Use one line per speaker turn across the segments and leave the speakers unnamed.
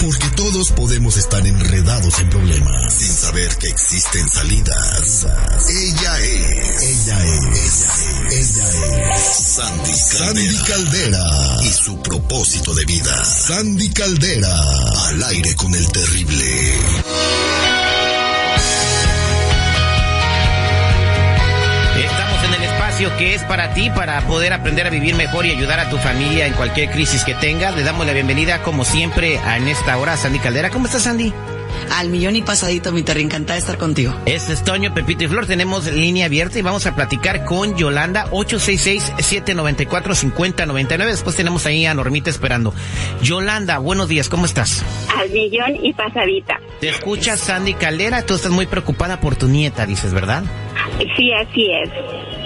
Porque todos podemos estar enredados en problemas sin saber que existen salidas. Ella es. Ella es. Ella es. Sandy Caldera. Sandy Caldera. Y su propósito de vida. Sandy Caldera. Al aire con el terrible.
Espacio que es para ti, para poder aprender a vivir mejor y ayudar a tu familia en cualquier crisis que tengas. Le damos la bienvenida, como siempre, a en esta hora Sandy Caldera. ¿Cómo estás, Sandy?
Al millón y pasadito, mi Terry. Encantada de estar contigo.
Este es Toño, Pepito y Flor. Tenemos línea abierta y vamos a platicar con Yolanda, 866-794-5099. Después tenemos ahí a Normita esperando. Yolanda, buenos días, ¿cómo estás?
Al millón y pasadita.
Te escucha Sandy Caldera. Tú estás muy preocupada por tu nieta, dices, ¿verdad?
Sí, así es.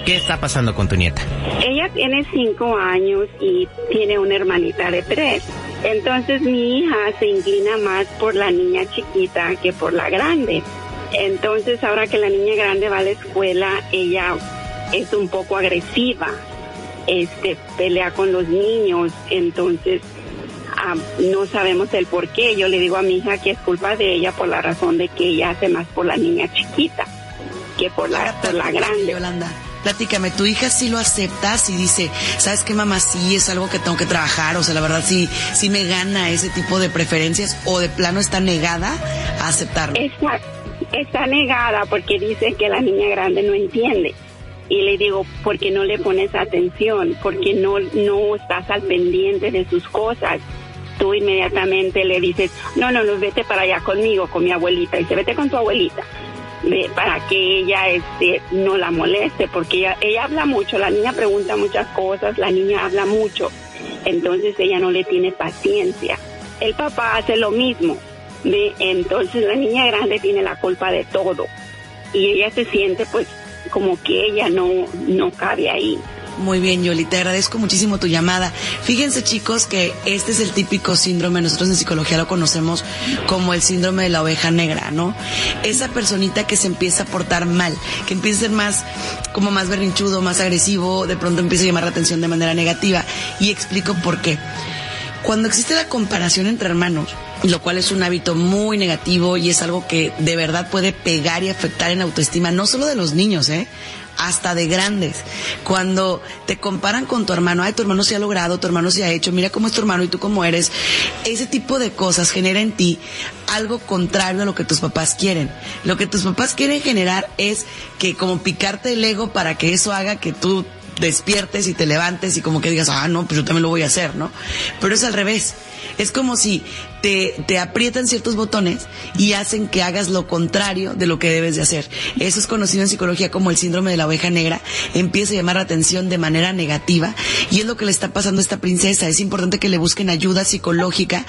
¿Qué está pasando con tu nieta?
Ella tiene cinco años y tiene una hermanita de tres. Entonces mi hija se inclina más por la niña chiquita que por la grande. Entonces ahora que la niña grande va a la escuela, ella es un poco agresiva, este, pelea con los niños, entonces ah, no sabemos el por qué. Yo le digo a mi hija que es culpa de ella por la razón de que ella hace más por la niña chiquita que por la, por la grande.
Yolanda, platícame, ¿tu hija sí lo acepta? Si dice, ¿sabes qué, mamá? Sí, es algo que tengo que trabajar. O sea, la verdad, sí, sí me gana ese tipo de preferencias. ¿O de plano está negada a aceptarlo?
Está, está negada porque dice que la niña grande no entiende. Y le digo, ¿por qué no le pones atención? porque no, no estás al pendiente de sus cosas? Tú inmediatamente le dices, no, no, no, vete para allá conmigo, con mi abuelita. Y se vete con tu abuelita de, para que ella este, no la moleste, porque ella, ella habla mucho, la niña pregunta muchas cosas, la niña habla mucho, entonces ella no le tiene paciencia. El papá hace lo mismo, de, entonces la niña grande tiene la culpa de todo y ella se siente pues como que ella no, no cabe ahí.
Muy bien, Yoli, te agradezco muchísimo tu llamada. Fíjense, chicos, que este es el típico síndrome, nosotros en psicología lo conocemos como el síndrome de la oveja negra, ¿no? Esa personita que se empieza a portar mal, que empieza a ser más, como más berrinchudo, más agresivo, de pronto empieza a llamar la atención de manera negativa. Y explico por qué. Cuando existe la comparación entre hermanos, lo cual es un hábito muy negativo y es algo que de verdad puede pegar y afectar en autoestima, no solo de los niños, ¿eh? Hasta de grandes. Cuando te comparan con tu hermano, ay, tu hermano se ha logrado, tu hermano se ha hecho, mira cómo es tu hermano y tú cómo eres. Ese tipo de cosas genera en ti algo contrario a lo que tus papás quieren. Lo que tus papás quieren generar es que como picarte el ego para que eso haga que tú despiertes y te levantes y como que digas, ah, no, pues yo también lo voy a hacer, ¿no? Pero es al revés. Es como si te, te aprietan ciertos botones y hacen que hagas lo contrario de lo que debes de hacer. Eso es conocido en psicología como el síndrome de la oveja negra. Empieza a llamar la atención de manera negativa y es lo que le está pasando a esta princesa. Es importante que le busquen ayuda psicológica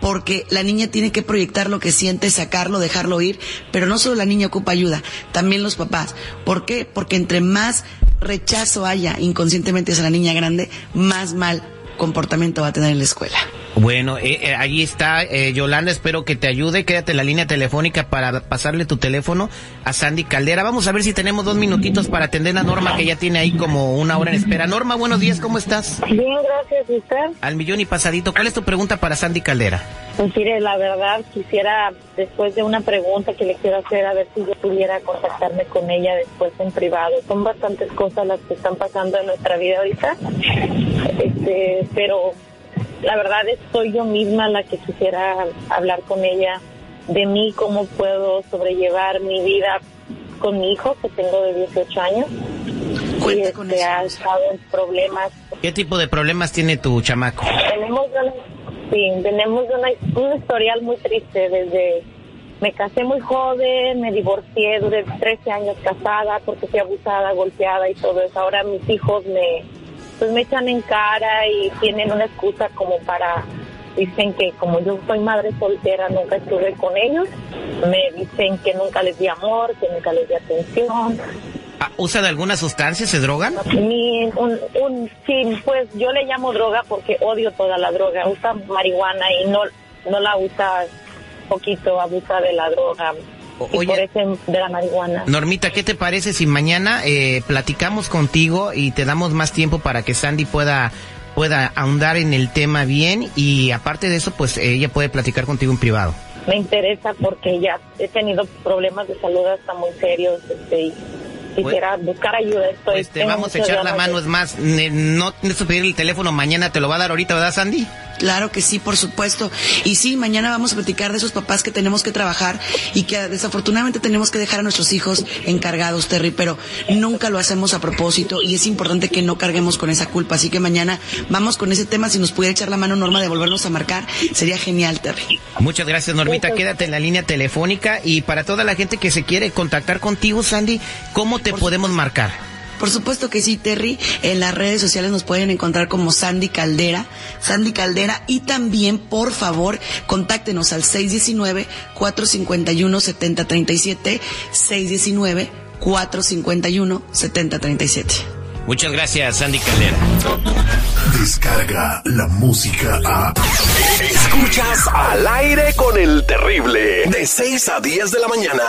porque la niña tiene que proyectar lo que siente, sacarlo, dejarlo ir, pero no solo la niña ocupa ayuda, también los papás. ¿Por qué? Porque entre más rechazo haya inconscientemente hacia la niña grande, más mal comportamiento va a tener en la escuela.
Bueno, eh, eh, ahí está eh, Yolanda, espero que te ayude. Quédate en la línea telefónica para pasarle tu teléfono a Sandy Caldera. Vamos a ver si tenemos dos minutitos para atender a Norma, que ya tiene ahí como una hora en espera. Norma, buenos días, ¿cómo estás?
Bien, gracias, usted?
Al millón y pasadito. ¿Cuál es tu pregunta para Sandy Caldera?
Pues mire, la verdad quisiera, después de una pregunta que le quiero hacer, a ver si yo pudiera contactarme con ella después en privado. Son bastantes cosas las que están pasando en nuestra vida ahorita, este, pero la verdad es soy yo misma la que quisiera hablar con ella de mí, cómo puedo sobrellevar mi vida con mi hijo que tengo de 18 años.
Cuenta
y
con
este,
eso.
ha estado en problemas.
¿Qué tipo de problemas tiene tu chamaco?
Tenemos una, sí, tenemos una, un historial muy triste desde me casé muy joven, me divorcié, duré 13 años casada porque fui abusada, golpeada y todo eso. Ahora mis hijos me pues me echan en cara y tienen una excusa como para dicen que como yo soy madre soltera nunca estuve con ellos, me dicen que nunca les di amor, que nunca les di atención.
Ah, ¿Usa de alguna sustancia? ¿Se drogan?
Ni un, un, sí, pues yo le llamo droga porque odio toda la droga. Usa marihuana y no, no la usa poquito abusa de la droga. Eso de la marihuana.
Normita, ¿qué te parece si mañana eh, platicamos contigo y te damos más tiempo para que Sandy pueda pueda ahondar en el tema bien y aparte de eso, pues ella puede platicar contigo en privado?
Me interesa porque ya he tenido problemas de salud hasta muy serios este, y quisiera buscar ayuda. Estoy,
pues te vamos a echar la mano, es más, no que pedir el teléfono mañana, te lo va a dar ahorita, ¿verdad, Sandy?
Claro que sí, por supuesto. Y sí, mañana vamos a platicar de esos papás que tenemos que trabajar y que desafortunadamente tenemos que dejar a nuestros hijos encargados, Terry, pero nunca lo hacemos a propósito y es importante que no carguemos con esa culpa. Así que mañana vamos con ese tema. Si nos pudiera echar la mano, Norma, de volvernos a marcar, sería genial, Terry.
Muchas gracias, Normita. Quédate en la línea telefónica y para toda la gente que se quiere contactar contigo, Sandy, ¿cómo te podemos marcar?
Por supuesto que sí, Terry. En las redes sociales nos pueden encontrar como Sandy Caldera, Sandy Caldera y también, por favor, contáctenos al 619-451-7037, 619-451-7037.
Muchas gracias, Sandy Caldera.
Descarga la música a...
Escuchas al aire con el terrible, de 6 a 10 de la mañana.